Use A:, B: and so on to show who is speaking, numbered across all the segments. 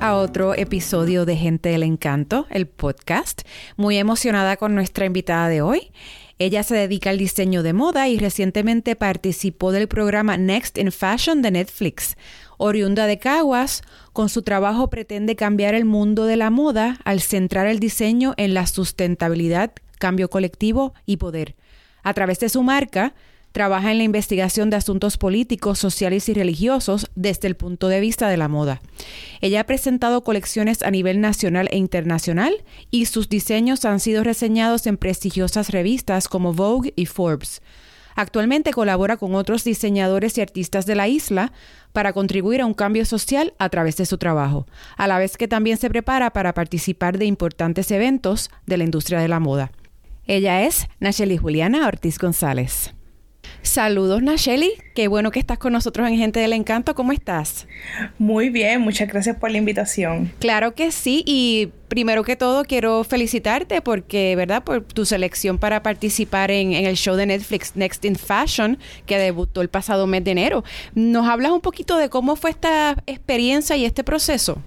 A: A otro episodio de Gente del Encanto, el podcast. Muy emocionada con nuestra invitada de hoy. Ella se dedica al diseño de moda y recientemente participó del programa Next in Fashion de Netflix. Oriunda de Caguas, con su trabajo pretende cambiar el mundo de la moda al centrar el diseño en la sustentabilidad, cambio colectivo y poder. A través de su marca, Trabaja en la investigación de asuntos políticos, sociales y religiosos desde el punto de vista de la moda. Ella ha presentado colecciones a nivel nacional e internacional y sus diseños han sido reseñados en prestigiosas revistas como Vogue y Forbes. Actualmente colabora con otros diseñadores y artistas de la isla para contribuir a un cambio social a través de su trabajo, a la vez que también se prepara para participar de importantes eventos de la industria de la moda. Ella es Nacheli Juliana Ortiz González. Saludos, Nacheli. Qué bueno que estás con nosotros en Gente del Encanto. ¿Cómo estás?
B: Muy bien, muchas gracias por la invitación.
A: Claro que sí. Y primero que todo, quiero felicitarte porque, ¿verdad? Por tu selección para participar en, en el show de Netflix Next in Fashion, que debutó el pasado mes de enero. ¿Nos hablas un poquito de cómo fue esta experiencia y este proceso?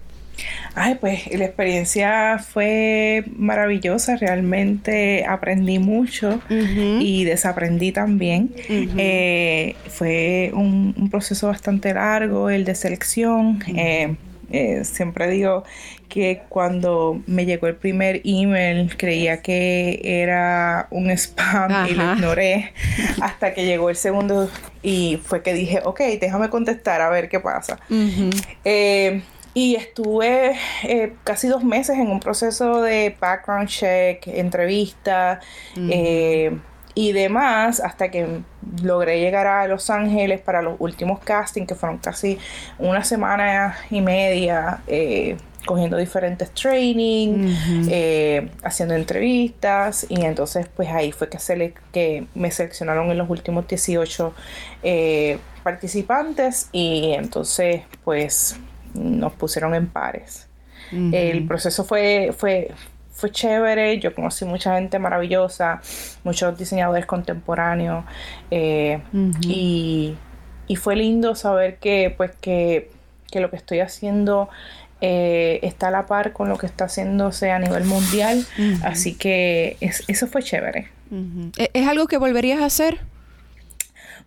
B: Ay, pues la experiencia fue maravillosa, realmente aprendí mucho y desaprendí también. Eh, fue un, proceso bastante largo, el de selección. Eh, eh, siempre digo que cuando me llegó el primer email creía que era un spam y lo ignoré hasta que llegó el segundo y fue que dije, ok, déjame contestar a ver qué pasa. Y estuve eh, casi dos meses en un proceso de background check, entrevista eh, y demás, hasta que logré llegar a Los Ángeles para los últimos castings, que fueron casi una semana y media, eh, cogiendo diferentes training, haciendo entrevistas, y entonces pues ahí fue que, se que me seleccionaron en los últimos 18 participantes, y entonces pues nos pusieron en pares. El proceso fue, fue, fue chévere, yo conocí mucha gente maravillosa, muchos diseñadores contemporáneos eh, y, fue lindo saber que pues que, lo que estoy haciendo eh, está a la par con lo que está haciéndose a nivel mundial, así que eso fue chévere.
A: ¿E-, ¿Es algo que volverías a hacer?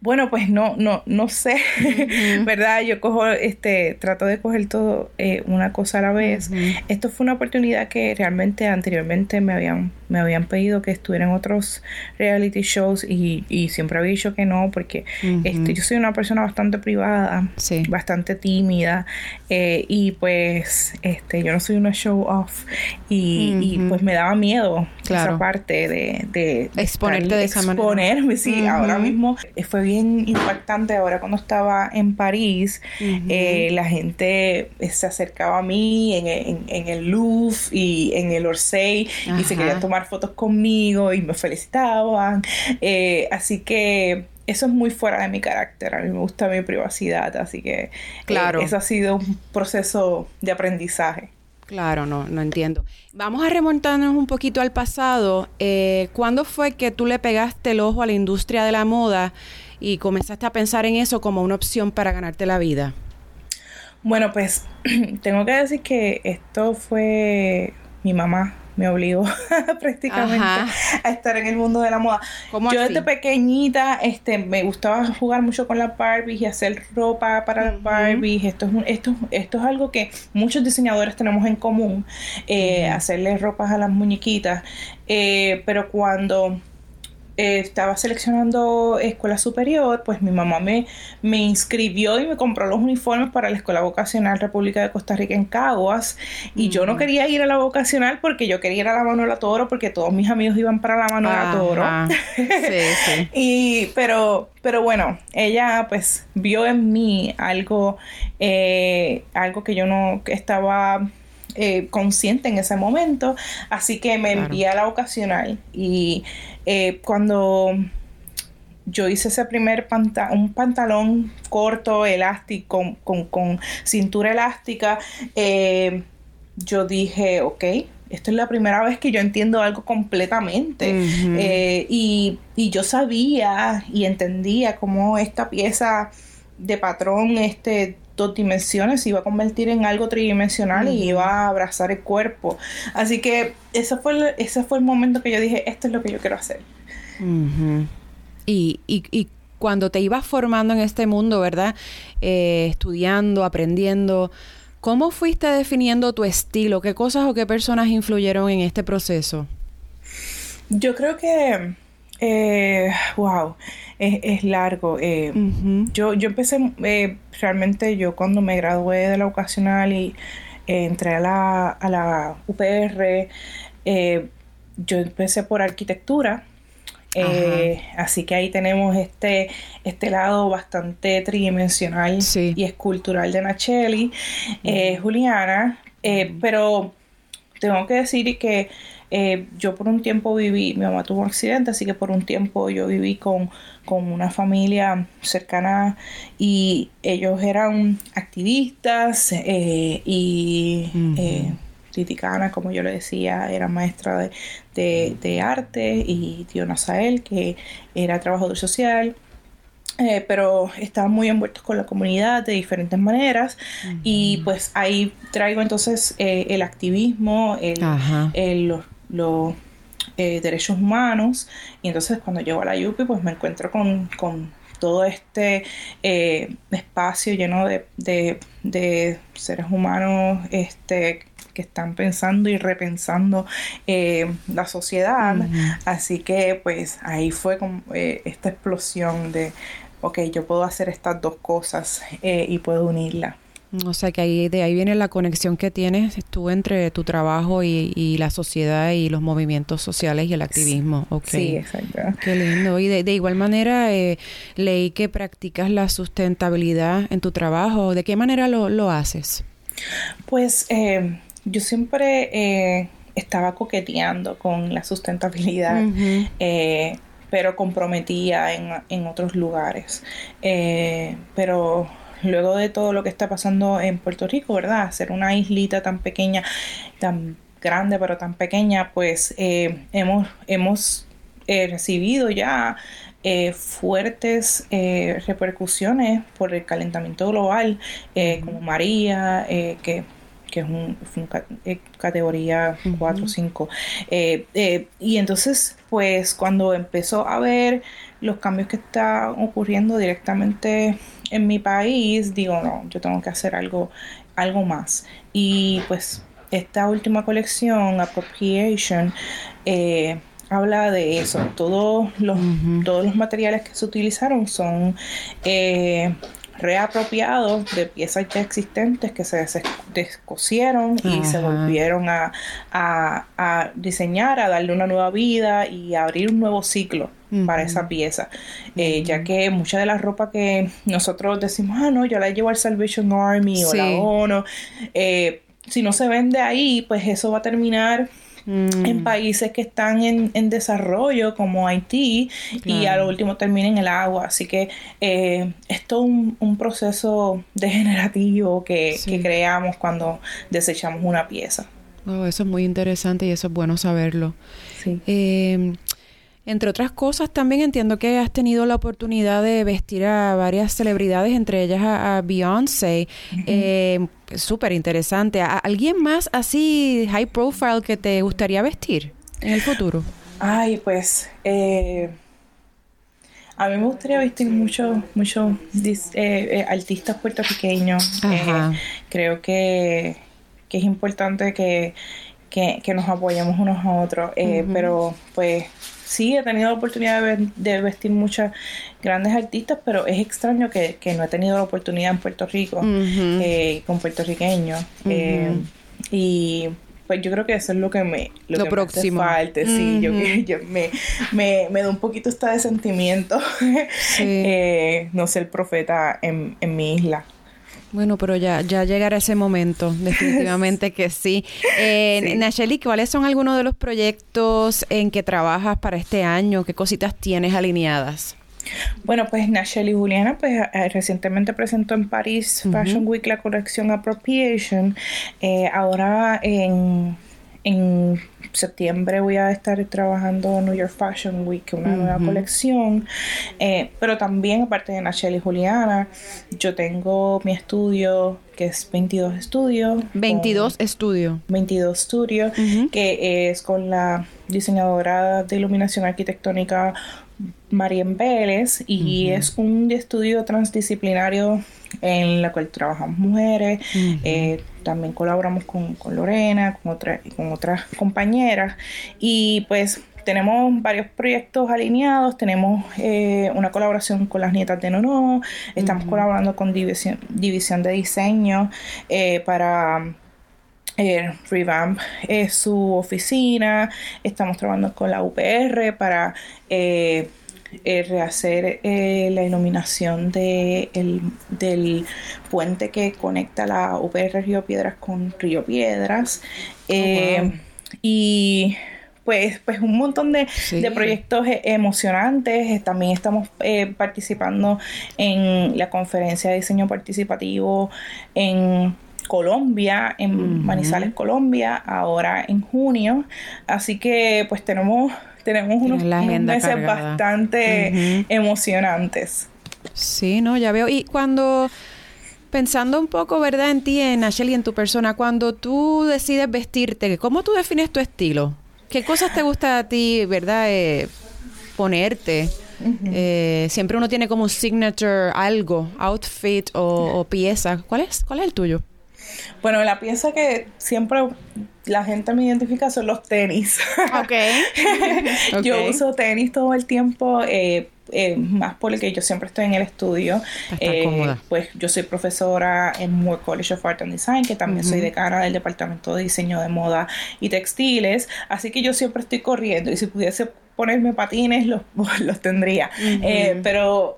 B: Bueno, pues no, no, no sé, ¿verdad? Yo cojo, este, trato de coger todo eh, una cosa a la vez. Esto fue una oportunidad que realmente anteriormente me habían, me habían pedido que estuviera en otros reality shows y, y siempre había dicho que no, porque este, yo soy una persona bastante privada, bastante tímida, eh, y pues este, yo no soy una show off, y, pues me daba miedo esa parte de, de,
A: exponerte de esa manera.
B: Exponerme, sí, ahora mismo fue bien impactante ahora cuando estaba en París. Eh, la gente se acercaba a mí en, el Louvre y en el Orsay y se querían tomar fotos conmigo y me felicitaban. Eh, así que eso es muy fuera de mi carácter. A mí me gusta mi privacidad, así que eh, claro. eso ha sido un proceso de aprendizaje.
A: Claro, no, no entiendo. Vamos a remontarnos un poquito al pasado. ¿Cuándo fue que tú le pegaste el ojo a la industria de la moda y comenzaste a pensar en eso como una opción para ganarte la vida?
B: Bueno, pues tengo que decir que esto fue mi mamá me obligó prácticamente a estar en el mundo de la moda. Yo desde pequeñita este, me gustaba jugar mucho con las Barbies y hacer ropa para las Barbies. Esto es, esto, esto es algo que muchos diseñadores tenemos en común, eh, hacerle ropas a las muñequitas. Eh, pero cuando eh, estaba seleccionando escuela superior, pues mi mamá me, me inscribió y me compró los uniformes para la Escuela Vocacional República de Costa Rica en Caguas. Y yo no mm. quería ir a la vocacional porque yo quería ir a la Manuela Toro porque todos mis amigos iban para la Manuela Toro. Sí, y, pero, pero bueno, ella pues vio en mí algo, eh, algo que yo no estaba eh, consciente en ese momento, así que me envié a la vocacional y eh, cuando yo hice ese primer un pantalón corto, elástico, con, cintura elástica, eh, yo dije, ok, esto es la primera vez que yo entiendo algo completamente. y, y, yo sabía y entendía cómo esta pieza de patrón este dos dimensiones, se iba a convertir en algo tridimensional y iba a abrazar el cuerpo. Así que ese fue, el, ese fue el momento que yo dije, esto es lo que yo quiero hacer.
A: y, y, y, cuando te ibas formando en este mundo, ¿verdad? Eh, estudiando, aprendiendo, ¿cómo fuiste definiendo tu estilo? ¿Qué cosas o qué personas influyeron en este proceso?
B: Yo creo que, eh, wow, es, largo. Eh, yo, yo empecé, eh, realmente yo cuando me gradué de la vocacional y entré a la, a la UPR, yo empecé por arquitectura. así que ahí tenemos este, este lado bastante tridimensional y escultural de Nacheli, Juliana, pero tengo que decir que eh, yo por un tiempo viví, mi mamá tuvo un accidente, así que por un tiempo yo viví con, una familia cercana y ellos eran activistas eh, y eh, Titicana, como yo le decía, era maestra de, de, arte y tío Nazael, que era trabajador social. pero estaban muy envueltos con la comunidad de diferentes maneras y pues ahí traigo entonces el activismo, el, el, los los eh, derechos humanos y entonces cuando llego a la YUPI pues me encuentro con, todo este eh, espacio lleno de, seres humanos este, que están pensando y repensando eh, la sociedad. Así que pues ahí fue como, esta explosión de, ok, yo puedo hacer estas dos cosas y puedo unirlas.
A: O sea que ahí, de ahí viene la conexión que tienes tú entre tu trabajo y, la sociedad y los movimientos sociales y el activismo.
B: Sí, exacto.
A: Qué lindo. Y de, igual manera, eh, leí que practicas la sustentabilidad en tu trabajo. ¿De qué manera lo, haces?
B: Pues eh, yo siempre eh, estaba coqueteando con la sustentabilidad. pero comprometía en, en otros lugares. pero luego de todo lo que está pasando en Puerto Rico, ¿verdad? Ser una islita tan pequeña, tan grande pero tan pequeña, pues eh, hemos, hemos eh, recibido ya eh, fuertes repercusiones por el calentamiento global, como María, que que es un, categoría 4 o 5. y entonces, pues cuando empezó a ver los cambios que están ocurriendo directamente en mi país, digo, no, yo tengo que hacer algo, algo más. Y pues esta última colección, Appropriation, eh, habla de eso. Todos los, todos los materiales que se utilizaron son eh, reapropiados de piezas ya existentes que se descosieron y se volvieron a, a, diseñar, a darle una nueva vida y a abrir un nuevo ciclo para esa pieza. Eh, ya que mucha de la ropa que nosotros decimos, ah, no, yo la llevo al Salvation Army o la ONU, eh, si no se vende ahí, pues eso va a terminar en mm. países que están en, en desarrollo como Haití y a lo último termina en el agua. Así que eh, es todo un, proceso degenerativo que, creamos cuando desechamos una pieza.
A: Oh, eso es muy interesante y eso es bueno saberlo. Sí. Eh, entre otras cosas, también entiendo que has tenido la oportunidad de vestir a varias celebridades, entre ellas a, Beyoncé. Eh, súper interesante. ¿A ¿Alguien más así high profile que te gustaría vestir en el futuro?
B: Ay, pues eh, a mí me gustaría vestir muchos mucho, eh, artistas puertorriqueños. creo que, es importante que, nos apoyemos unos a otros. Pero pues sí he tenido la oportunidad de, vestir muchas grandes artistas, pero es extraño que, no he tenido la oportunidad en Puerto Rico eh, con puertorriqueños. Eh, y pues yo creo que eso es lo que me, lo, que próximo. Me hace falta, sí, yo, yo me, me, me, da un poquito esta de sentimiento eh, no ser profeta en, en mi isla.
A: Bueno, pero ya, ya llegará ese momento, definitivamente que sí. Eh, Nacheli, ¿cuáles son algunos de los proyectos en que trabajas para este año? ¿Qué cositas tienes alineadas?
B: Bueno, pues Nacheli Juliana pues eh, recientemente presentó en París Fashion Week la colección Appropriation. Eh, ahora en en septiembre voy a estar trabajando New York Fashion Week, una nueva colección. Eh, pero también, aparte de Nachelle y Juliana, yo tengo mi estudio que es 22 Estudios.
A: 22 Estudio.
B: 22 Studio, que es con la diseñadora de iluminación arquitectónica Marien Vélez y es un estudio transdisciplinario en la cual trabajamos mujeres, eh, también colaboramos con, Lorena, con, otra, con otras compañeras. Y pues tenemos varios proyectos alineados, tenemos eh, una colaboración con las nietas de Nono, estamos colaborando con División, División de Diseño eh, para revamp su oficina, estamos trabajando con la UPR para eh, rehacer eh, la iluminación de del puente que conecta la UPR Río Piedras con Río Piedras. Oh, eh, y pues, pues un montón de, proyectos emocionantes. También estamos participando en la conferencia de diseño participativo en Colombia, en Manizales, Colombia, ahora en junio. Así que pues tenemos tenemos unos, meses bastante emocionantes.
A: Sí, no, ya veo. Y cuando pensando un poco, ¿verdad? En ti, en Ashley, en tu persona, cuando tú decides vestirte, ¿cómo tú defines tu estilo? ¿Qué cosas te gusta a ti, verdad? Eh, ponerte. Eh, siempre uno tiene como un signature, algo, outfit o, o, pieza. ¿Cuál es? ¿Cuál es el tuyo?
B: Bueno, la pieza que siempre la gente me identifica son los tenis. Ok. yo uso tenis todo el tiempo. Eh, eh, más porque yo siempre estoy en el estudio. Eh, pues yo soy profesora en Moore College of Art and Design, que también soy decana del Departamento de Diseño de Moda y Textiles. Así que yo siempre estoy corriendo y si pudiese ponerme patines los, los tendría. pero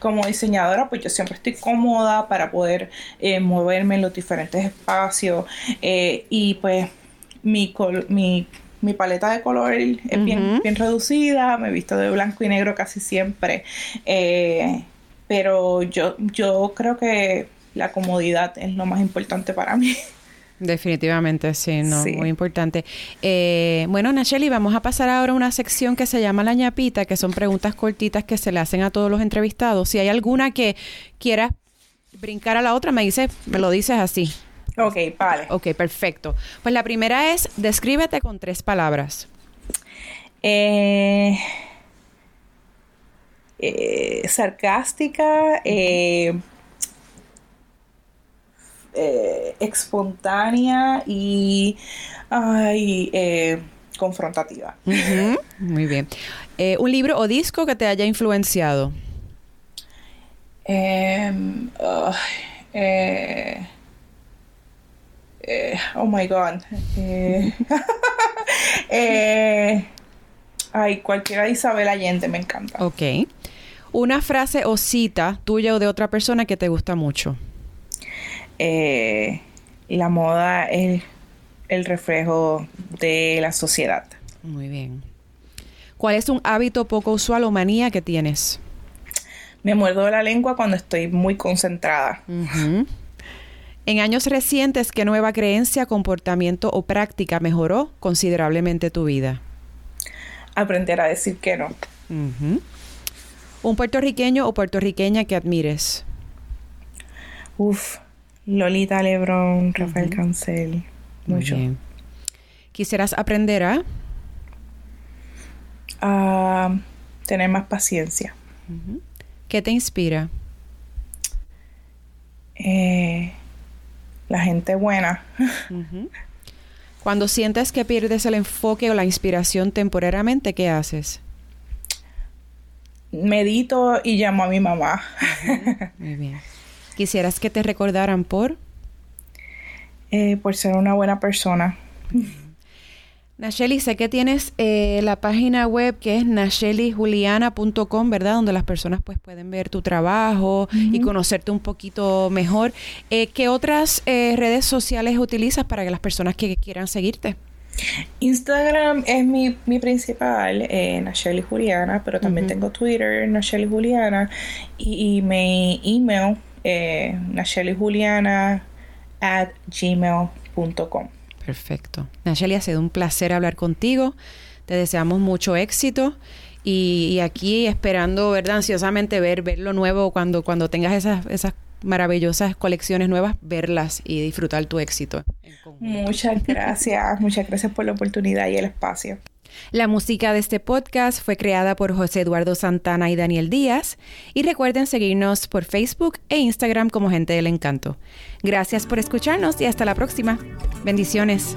B: como diseñadora, pues yo siempre estoy cómoda para poder eh, moverme en los diferentes espacios eh, y pues mi, mi, mi, paleta de color es bien, bien reducida, me he visto de blanco y negro casi siempre, eh, pero yo, yo creo que la comodidad es lo más importante para mí.
A: Definitivamente, sí, no, muy importante. Eh, bueno, Nacheli, vamos a pasar ahora a una sección que se llama La ñapita, que son preguntas cortitas que se le hacen a todos los entrevistados. Si hay alguna que quieras brincar a la otra, me dice, me lo dices así.
B: Ok, vale.
A: Ok, perfecto. Pues la primera es, descríbete con tres palabras.
B: Eh, eh, sarcástica, eh, eh, espontánea y eh, confrontativa.
A: Muy bien. Eh, ¿Un libro o disco que te haya influenciado?
B: Em, oh my God. ay, cualquiera de Isabel Allende me encanta.
A: Ok. Una frase o cita tuya o de otra persona que te gusta mucho
B: eh, la moda es el reflejo de la sociedad.
A: Muy bien. ¿Cuál es un hábito poco usual o manía que tienes?
B: Me muerdo la lengua cuando estoy muy concentrada.
A: En años recientes, ¿qué nueva creencia, comportamiento o práctica mejoró considerablemente tu vida?
B: Aprender a decir que no.
A: ¿Un puertorriqueño o puertorriqueña que admires?
B: Uf, Lolita Lebron, Rafael Cancel, mucho.
A: ¿Quisieras aprender a?
B: A tener más paciencia.
A: ¿Qué te inspira?
B: Eh, la gente buena.
A: Cuando sientes que pierdes el enfoque o la inspiración temporariamente, ¿qué haces?
B: Medito y llamo a mi mamá.
A: Muy bien. ¿Quisieras que te recordaran por?
B: Eh, por ser una buena persona.
A: Nacheli, sé que tienes eh, la página web que es nachelijuliana.com, ¿verdad? Donde las personas pues pueden ver tu trabajo y conocerte un poquito mejor. Eh, ¿Qué otras redes sociales utilizas para que las personas que quieran seguirte?
B: Instagram es mi, principal, eh, Nacheli Juliana, pero también tengo Twitter, Nacheli Juliana, y, y mi email eh, at gmail.com.
A: Perfecto. Nacheli, ha sido un placer hablar contigo. Te deseamos mucho éxito. Y, aquí esperando, ¿verdad? Ansiosamente ver, ver lo nuevo cuando, cuando tengas esas, esas maravillosas colecciones nuevas, verlas y disfrutar tu éxito.
B: Muchas gracias, muchas gracias por la oportunidad y el espacio.
A: La música de este podcast fue creada por José Eduardo Santana y Daniel Díaz. Y recuerden seguirnos por Facebook e Instagram como Gente del Encanto. Gracias por escucharnos y hasta la próxima. Bendiciones.